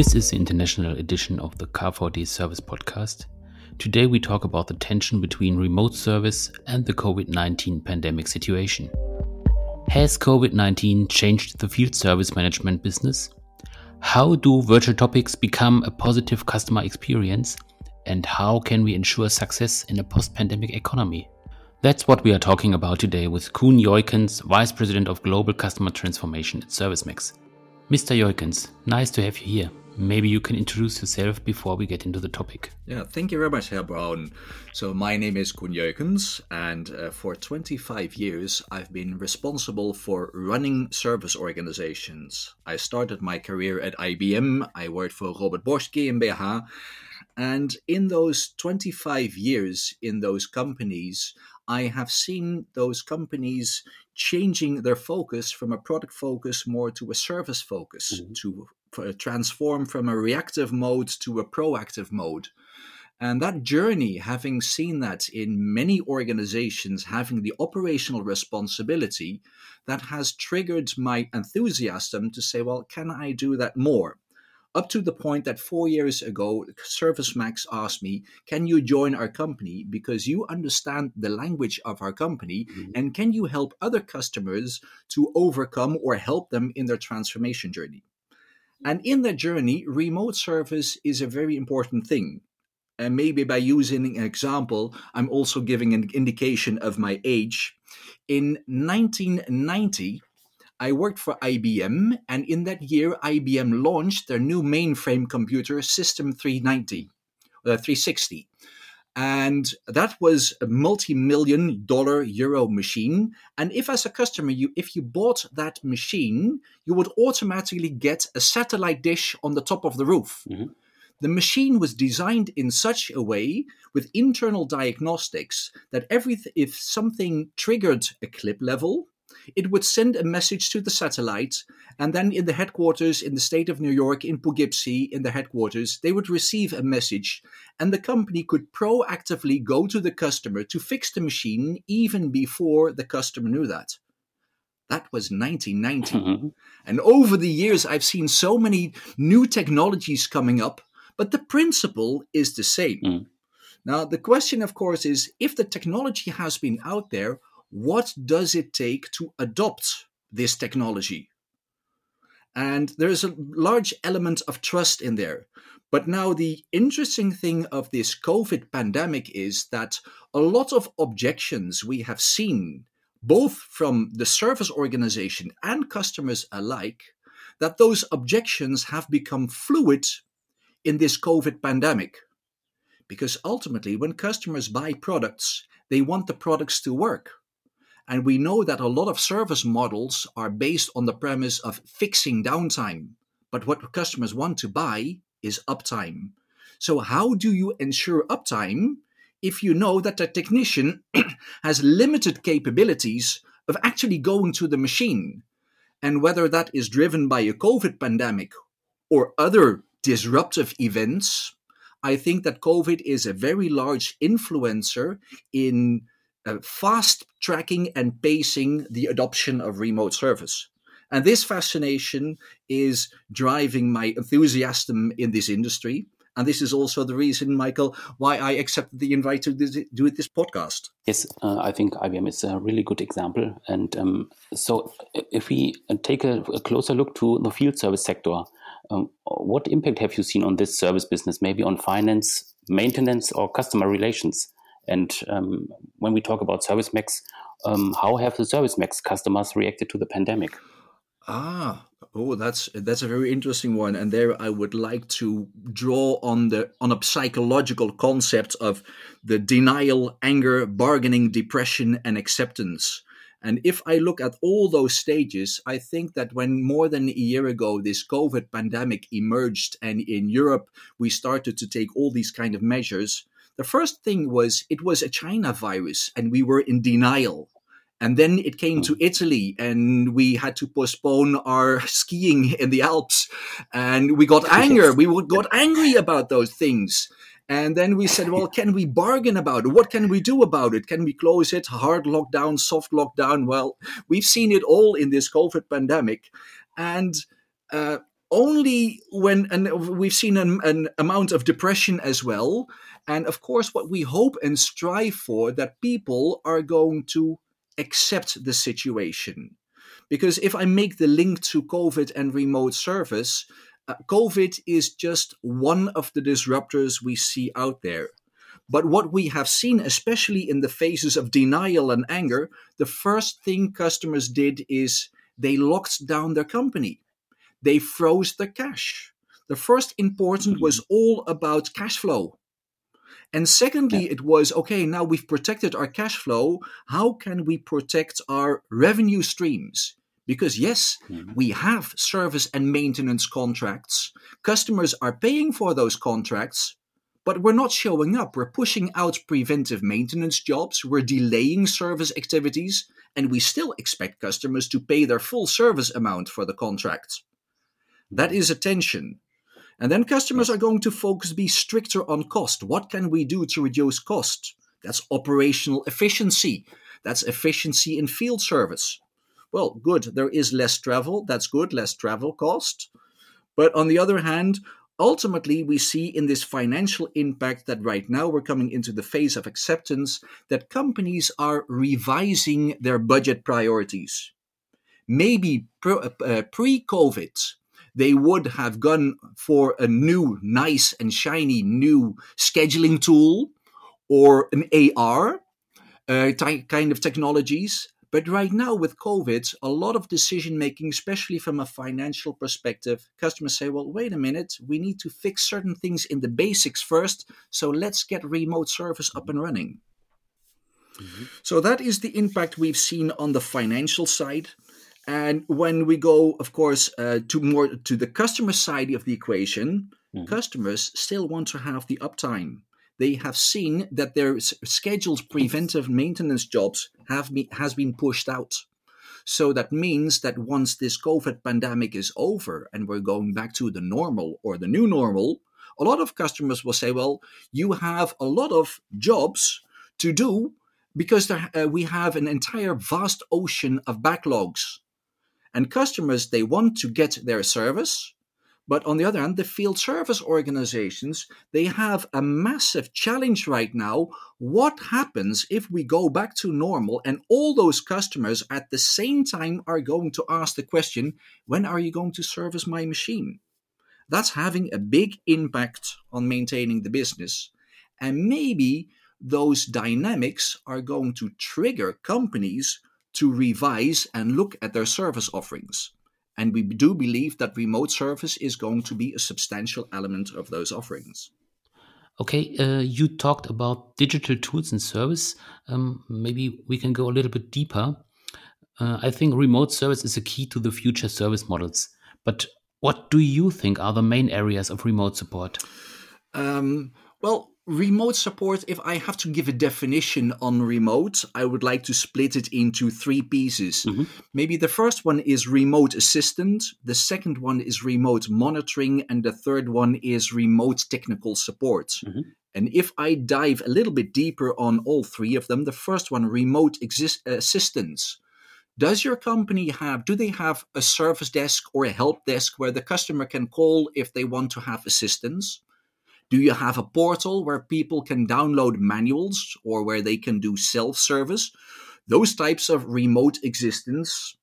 This is the international edition of the KVD Service Podcast. Today we talk about the tension between remote service and the COVID 19 pandemic situation. Has COVID 19 changed the field service management business? How do virtual topics become a positive customer experience? And how can we ensure success in a post pandemic economy? That's what we are talking about today with Koen Joikens, Vice President of Global Customer Transformation at ServiceMax. Mr. Joikens, nice to have you here. Maybe you can introduce yourself before we get into the topic. Yeah, thank you very much, Herr Braun. So, my name is Koen Joikens, and uh, for 25 years I've been responsible for running service organizations. I started my career at IBM, I worked for Robert Bosch GmbH, and in those 25 years in those companies, I have seen those companies changing their focus from a product focus more to a service focus, mm-hmm. to transform from a reactive mode to a proactive mode. And that journey, having seen that in many organizations having the operational responsibility, that has triggered my enthusiasm to say, well, can I do that more? Up to the point that four years ago, ServiceMax asked me, Can you join our company because you understand the language of our company? Mm-hmm. And can you help other customers to overcome or help them in their transformation journey? And in that journey, remote service is a very important thing. And maybe by using an example, I'm also giving an indication of my age. In 1990, I worked for IBM, and in that year, IBM launched their new mainframe computer, System 390, uh, 360 and that was a multi-million dollar euro machine and if as a customer you if you bought that machine you would automatically get a satellite dish on the top of the roof mm-hmm. the machine was designed in such a way with internal diagnostics that every if something triggered a clip level it would send a message to the satellite, and then in the headquarters in the state of New York, in Poughkeepsie, in the headquarters, they would receive a message, and the company could proactively go to the customer to fix the machine even before the customer knew that. That was 1990. Mm-hmm. And over the years, I've seen so many new technologies coming up, but the principle is the same. Mm. Now, the question, of course, is if the technology has been out there, what does it take to adopt this technology? And there's a large element of trust in there. But now, the interesting thing of this COVID pandemic is that a lot of objections we have seen, both from the service organization and customers alike, that those objections have become fluid in this COVID pandemic. Because ultimately, when customers buy products, they want the products to work. And we know that a lot of service models are based on the premise of fixing downtime. But what customers want to buy is uptime. So, how do you ensure uptime if you know that the technician has limited capabilities of actually going to the machine? And whether that is driven by a COVID pandemic or other disruptive events, I think that COVID is a very large influencer in uh, fast tracking and pacing the adoption of remote service. And this fascination is driving my enthusiasm in this industry. And this is also the reason, Michael, why I accepted the invite to do this podcast. Yes, uh, I think IBM is a really good example. And um, so, if we take a, a, closer look to the field service sector, um, what impact have you seen on this service business, maybe on finance, maintenance, or customer relations? And um, when we talk about ServiceMax, um, how have the Service ServiceMax customers reacted to the pandemic? Ah, oh, that's that's a very interesting one, and there I would like to draw on the on a psychological concept of the denial, anger, bargaining, depression, and acceptance. And if I look at all those stages, I think that when more than a year ago this COVID pandemic emerged, and in Europe we started to take all these kind of measures, the first thing was it was a China virus and we were in denial. And then it came to hmm. Italy and we had to postpone our skiing in the Alps. And we got anger. We got angry about those things. And then we said, well, can we bargain about it? What can we do about it? Can we close it? Hard lockdown, soft lockdown? Well, we've seen it all in this COVID pandemic. And uh, only when and we've seen an, an amount of depression as well and of course what we hope and strive for that people are going to accept the situation because if i make the link to covid and remote service uh, covid is just one of the disruptors we see out there but what we have seen, especially in the phases of denial and anger, the first thing customers did is they locked down their company they froze the cash. The first important was mm-hmm. all about cash flow. And secondly, yeah. it was okay, now we've protected our cash flow. How can we protect our revenue streams? Because, yes, mm-hmm. we have service and maintenance contracts. Customers are paying for those contracts, but we're not showing up. We're pushing out preventive maintenance jobs. We're delaying service activities. And we still expect customers to pay their full service amount for the contract. That is attention. And then customers are going to focus, be stricter on cost. What can we do to reduce cost? That's operational efficiency. That's efficiency in field service. Well, good. There is less travel. That's good. Less travel cost. But on the other hand, ultimately, we see in this financial impact that right now we're coming into the phase of acceptance that companies are revising their budget priorities. Maybe uh, pre COVID, they would have gone for a new, nice and shiny new scheduling tool or an AR uh, ty- kind of technologies. But right now, with COVID, a lot of decision making, especially from a financial perspective, customers say, well, wait a minute, we need to fix certain things in the basics first. So let's get remote service up and running. Mm-hmm. So that is the impact we've seen on the financial side. And when we go, of course, uh, to more to the customer side of the equation, mm-hmm. customers still want to have the uptime. They have seen that their scheduled preventive maintenance jobs have been, has been pushed out. So that means that once this COVID pandemic is over and we're going back to the normal or the new normal, a lot of customers will say, well, you have a lot of jobs to do because there, uh, we have an entire vast ocean of backlogs and customers, they want to get their service. But on the other hand, the field service organizations, they have a massive challenge right now. What happens if we go back to normal and all those customers at the same time are going to ask the question, when are you going to service my machine? That's having a big impact on maintaining the business. And maybe those dynamics are going to trigger companies to revise and look at their service offerings. And we do believe that remote service is going to be a substantial element of those offerings. Okay, uh, you talked about digital tools and service. Um, maybe we can go a little bit deeper. Uh, I think remote service is a key to the future service models. But what do you think are the main areas of remote support? Um, well, remote support, if I have to give a definition on remote, I would like to split it into three pieces. Mm-hmm. Maybe the first one is remote assistant, the second one is remote monitoring, and the third one is remote technical support. Mm-hmm. And if I dive a little bit deeper on all three of them, the first one, remote exist- assistance. Does your company have, do they have a service desk or a help desk where the customer can call if they want to have assistance? Do you have a portal where people can download manuals or where they can do self service? Those types of remote existence,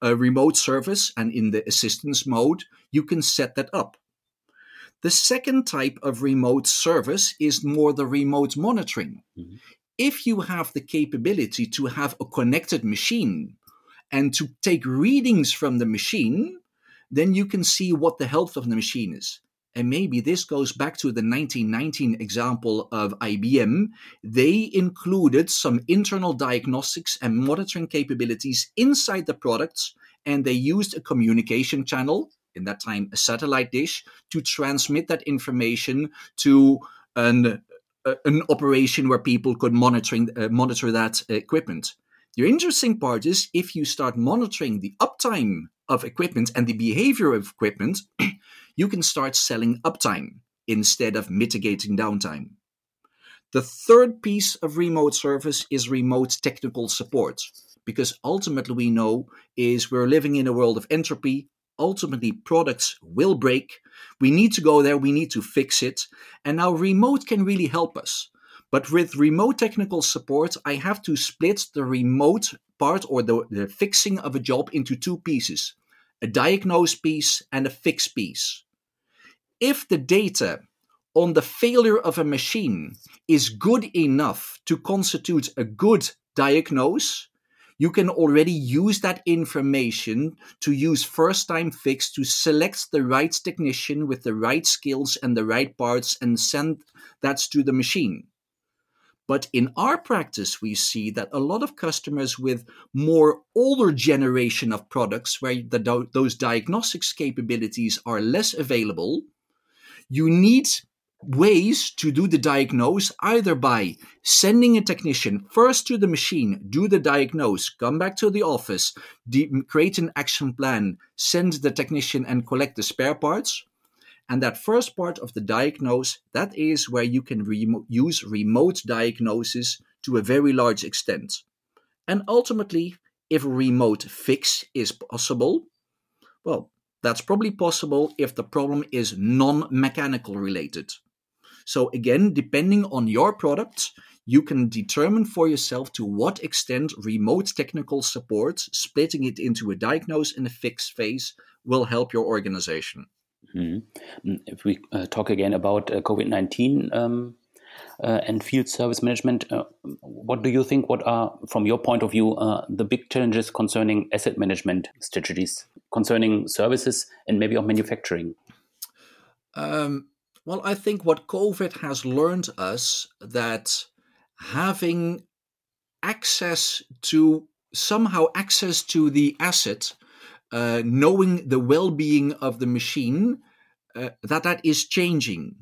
a remote service, and in the assistance mode, you can set that up. The second type of remote service is more the remote monitoring. Mm-hmm. If you have the capability to have a connected machine and to take readings from the machine, then you can see what the health of the machine is. And maybe this goes back to the 1919 example of IBM. They included some internal diagnostics and monitoring capabilities inside the products, and they used a communication channel, in that time a satellite dish, to transmit that information to an, uh, an operation where people could monitoring, uh, monitor that equipment. The interesting part is if you start monitoring the uptime of equipment and the behavior of equipment, you can start selling uptime instead of mitigating downtime. The third piece of remote service is remote technical support, because ultimately we know is we're living in a world of entropy. ultimately products will break. We need to go there, we need to fix it. And now remote can really help us. But with remote technical support, I have to split the remote part or the, the fixing of a job into two pieces a diagnose piece and a fix piece. If the data on the failure of a machine is good enough to constitute a good diagnose, you can already use that information to use first time fix to select the right technician with the right skills and the right parts and send that to the machine. But in our practice, we see that a lot of customers with more older generation of products where the, those diagnostics capabilities are less available, you need ways to do the diagnose either by sending a technician first to the machine, do the diagnose, come back to the office, de- create an action plan, send the technician and collect the spare parts, and that first part of the diagnose, that is where you can use remote diagnosis to a very large extent. And ultimately, if a remote fix is possible, well, that's probably possible if the problem is non mechanical related. So, again, depending on your product, you can determine for yourself to what extent remote technical support, splitting it into a diagnose and a fix phase, will help your organization. Mm-hmm. If we uh, talk again about uh, COVID 19 um, uh, and field service management, uh, what do you think? What are, from your point of view, uh, the big challenges concerning asset management strategies, concerning services and maybe of manufacturing? Um, well, I think what COVID has learned us that having access to somehow access to the asset uh, knowing the well-being of the machine uh, that that is changing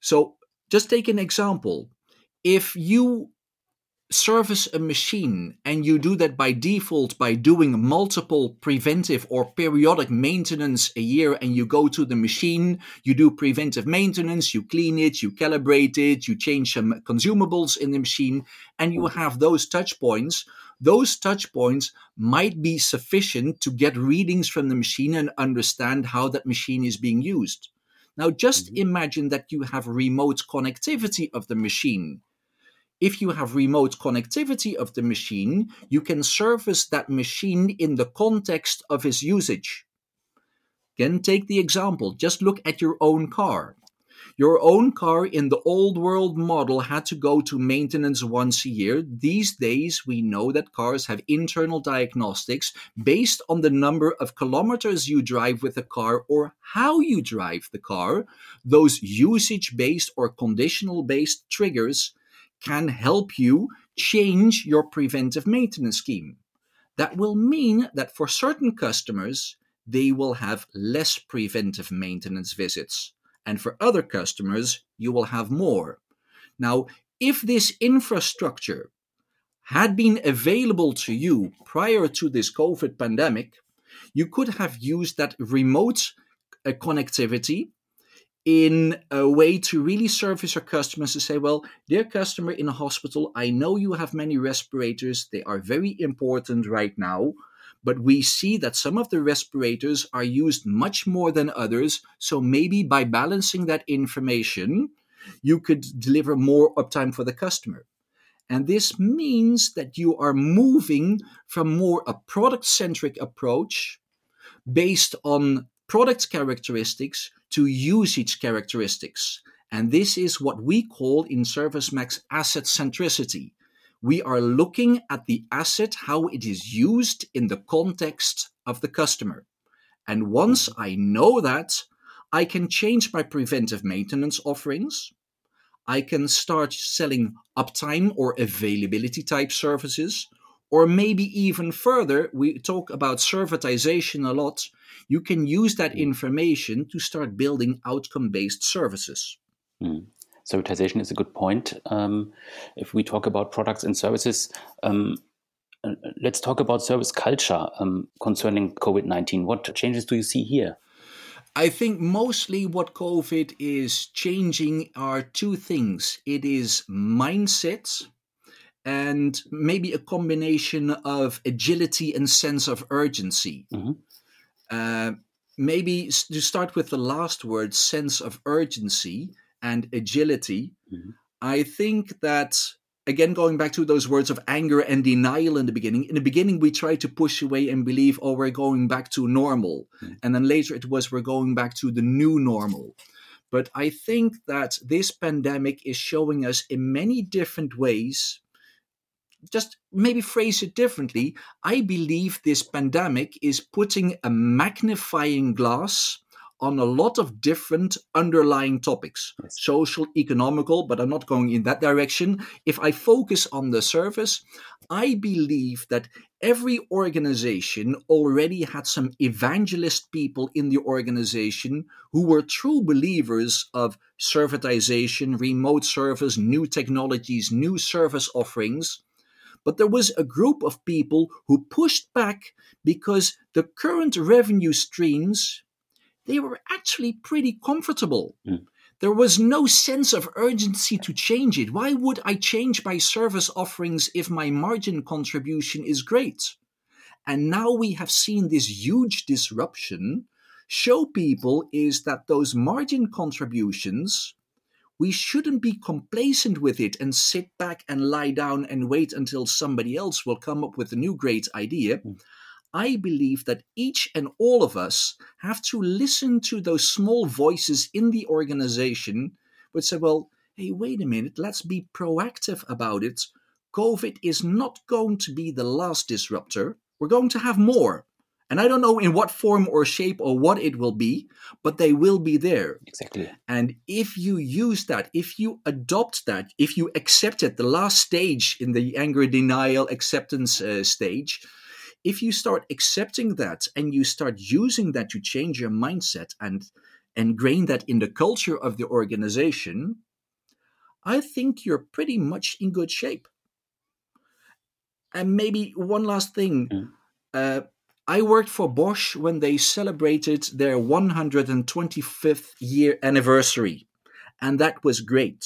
so just take an example if you service a machine and you do that by default by doing multiple preventive or periodic maintenance a year and you go to the machine you do preventive maintenance you clean it you calibrate it you change some consumables in the machine and you have those touch points those touch points might be sufficient to get readings from the machine and understand how that machine is being used. Now, just mm-hmm. imagine that you have remote connectivity of the machine. If you have remote connectivity of the machine, you can service that machine in the context of its usage. Again, take the example. Just look at your own car. Your own car in the old world model had to go to maintenance once a year. These days, we know that cars have internal diagnostics based on the number of kilometers you drive with the car or how you drive the car. Those usage based or conditional based triggers can help you change your preventive maintenance scheme. That will mean that for certain customers, they will have less preventive maintenance visits and for other customers, you will have more. Now, if this infrastructure had been available to you prior to this COVID pandemic, you could have used that remote uh, connectivity in a way to really service your customers to say, well, dear customer in a hospital, I know you have many respirators. They are very important right now but we see that some of the respirators are used much more than others. So maybe by balancing that information, you could deliver more uptime for the customer. And this means that you are moving from more a product centric approach based on product characteristics to usage characteristics. And this is what we call in ServiceMax asset centricity we are looking at the asset, how it is used in the context of the customer. And once I know that, I can change my preventive maintenance offerings. I can start selling uptime or availability type services. Or maybe even further, we talk about servitization a lot. You can use that information to start building outcome based services. Mm servitization is a good point. Um, if we talk about products and services, um, uh, let's talk about service culture um, concerning COVID 19. What changes do you see here? I think mostly what COVID is changing are two things it is mindset and maybe a combination of agility and sense of urgency. Mm-hmm. Uh, maybe to start with the last word, sense of urgency and agility. Mm-hmm. I think that again going back to those words of anger and denial in the beginning in the beginning we tried to push away and believe oh we're going back to normal mm. and then later it was we're going back to the new normal but i think that this pandemic is showing us in many different ways just maybe phrase it differently i believe this pandemic is putting a magnifying glass on a lot of different underlying topics yes. social economical but i'm not going in that direction if i focus on the service i believe that every organization already had some evangelist people in the organization who were true believers of servitization remote service new technologies new service offerings but there was a group of people who pushed back because the current revenue streams they were actually pretty comfortable. Mm. There was no sense of urgency to change it. Why would I change my service offerings if my margin contribution is great? And now we have seen this huge disruption show people is that those margin contributions, we shouldn't be complacent with it and sit back and lie down and wait until somebody else will come up with a new great idea. Mm. I believe that each and all of us have to listen to those small voices in the organization which say, well, hey, wait a minute, let's be proactive about it. COVID is not going to be the last disruptor. We're going to have more. And I don't know in what form or shape or what it will be, but they will be there. Exactly. And if you use that, if you adopt that, if you accept it, the last stage in the anger denial acceptance uh, stage, if you start accepting that and you start using that to change your mindset and ingrain that in the culture of the organization, I think you're pretty much in good shape. And maybe one last thing. Mm. Uh, I worked for Bosch when they celebrated their 125th year anniversary, and that was great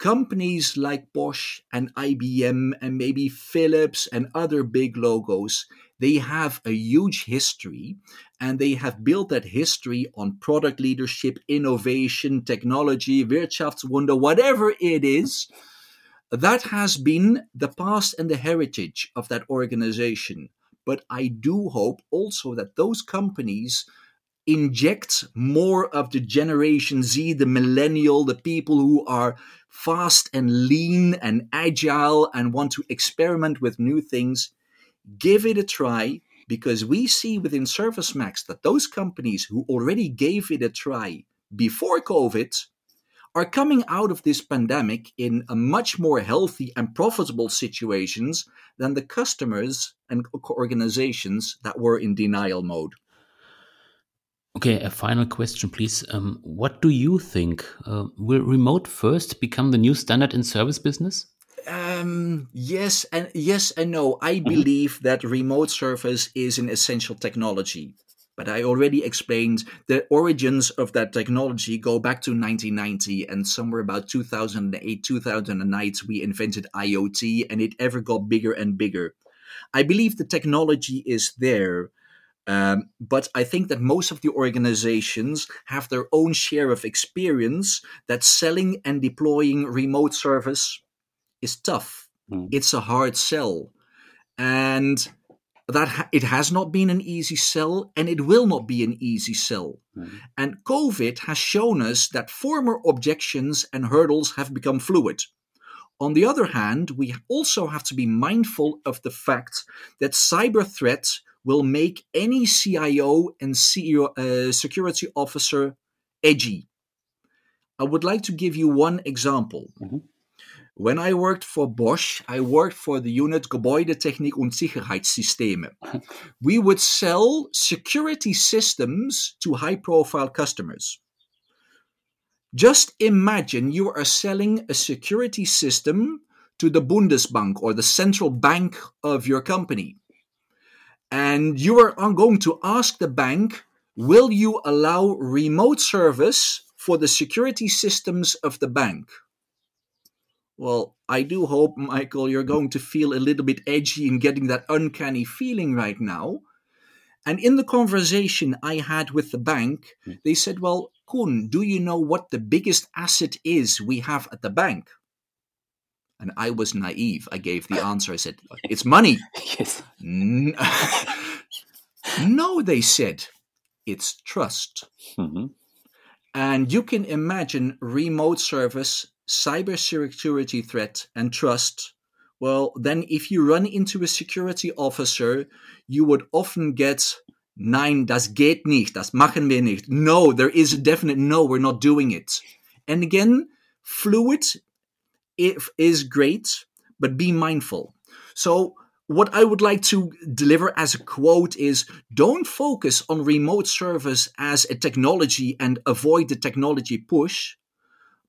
companies like Bosch and IBM and maybe Philips and other big logos, they have a huge history and they have built that history on product leadership, innovation, technology, Wirtschaftswunder, whatever it is. That has been the past and the heritage of that organization. But I do hope also that those companies inject more of the Generation Z, the millennial, the people who are fast and lean and agile and want to experiment with new things, give it a try because we see within ServiceMax that those companies who already gave it a try before COVID are coming out of this pandemic in a much more healthy and profitable situations than the customers and organizations that were in denial mode. Okay, a final question, please. Um, what do you think? Uh, will remote first become the new standard in service business? Um, yes and yes and no. I mm-hmm. believe that remote service is an essential technology. But I already explained the origins of that technology go back to 1990 and somewhere about 2008, 2009, we invented IoT and it ever got bigger and bigger. I believe the technology is there. Um, but I think that most of the organizations have their own share of experience that selling and deploying remote service is tough. Mm. It's a hard sell. And that ha- it has not been an easy sell and it will not be an easy sell. Mm. And COVID has shown us that former objections and hurdles have become fluid. On the other hand, we also have to be mindful of the fact that cyber threats will make any CIO and CEO, uh, security officer edgy. I would like to give you one example. Mm-hmm. When I worked for Bosch, I worked for the unit Gebäudetechnik und Sicherheitssysteme. we would sell security systems to high profile customers. Just imagine you are selling a security system to the Bundesbank or the central bank of your company and you are going to ask the bank will you allow remote service for the security systems of the bank well i do hope michael you're going to feel a little bit edgy in getting that uncanny feeling right now And in the conversation I had with the bank, Mm. they said, Well, Koen, do you know what the biggest asset is we have at the bank? And I was naive. I gave the answer. I said, It's money. Yes. No, they said, It's trust. hmm And you can imagine remote service, cybersecurity threat, and trust. Well, then if you run into a security officer, you would often get Nein, das geht nicht, das machen wir nicht. No, there is a definite no, we're not doing it. And again, fluid is great, but be mindful. So, what I would like to deliver as a quote is don't focus on remote service as a technology and avoid the technology push,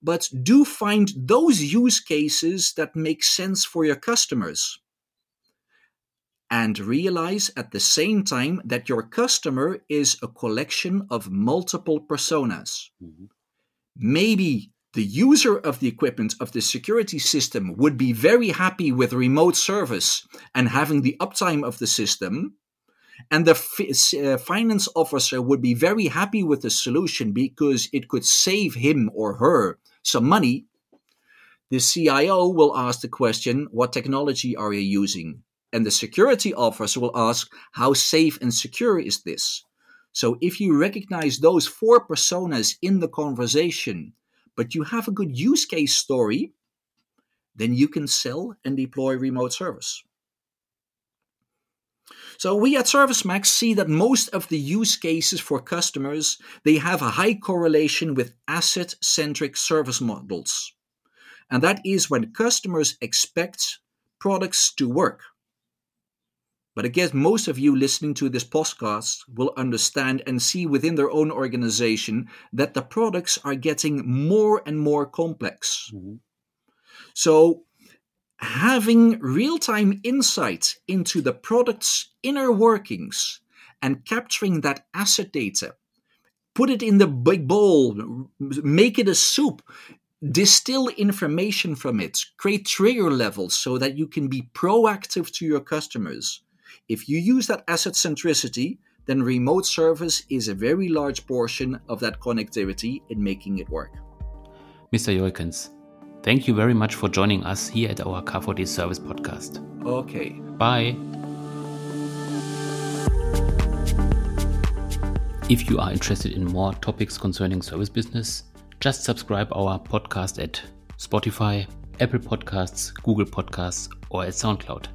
but do find those use cases that make sense for your customers. And realize at the same time that your customer is a collection of multiple personas. Mhm. Maybe the user of the equipment of the security system would be very happy with remote service and having the uptime of the system. And the fi- uh, finance officer would be very happy with the solution because it could save him or her some money. The CIO will ask the question, What technology are you using? And the security officer will ask, How safe and secure is this? So if you recognize those four personas in the conversation, but you have a good use case story, then you can sell and deploy remote service. So we at ServiceMax see that most of the use cases for customers, they have a high correlation with asset-centric service models. And that is when customers expect products to work. But I guess most of you listening to this podcast will understand and see within their own organization that the products are getting more and more complex. Mhm. So, having real time insight into the product's inner workings and capturing that asset data, put it in the big bowl, make it a soup, distill information from it, create trigger levels so that you can be proactive to your customers. If you use that asset centricity, then remote service is a very large portion of that connectivity in making it work. Mr. Joikens, thank you very much for joining us here at our KVD Service Podcast. Okay. Bye. If you are interested in more topics concerning service business, just subscribe our podcast at Spotify, Apple Podcasts, Google Podcasts, or at SoundCloud.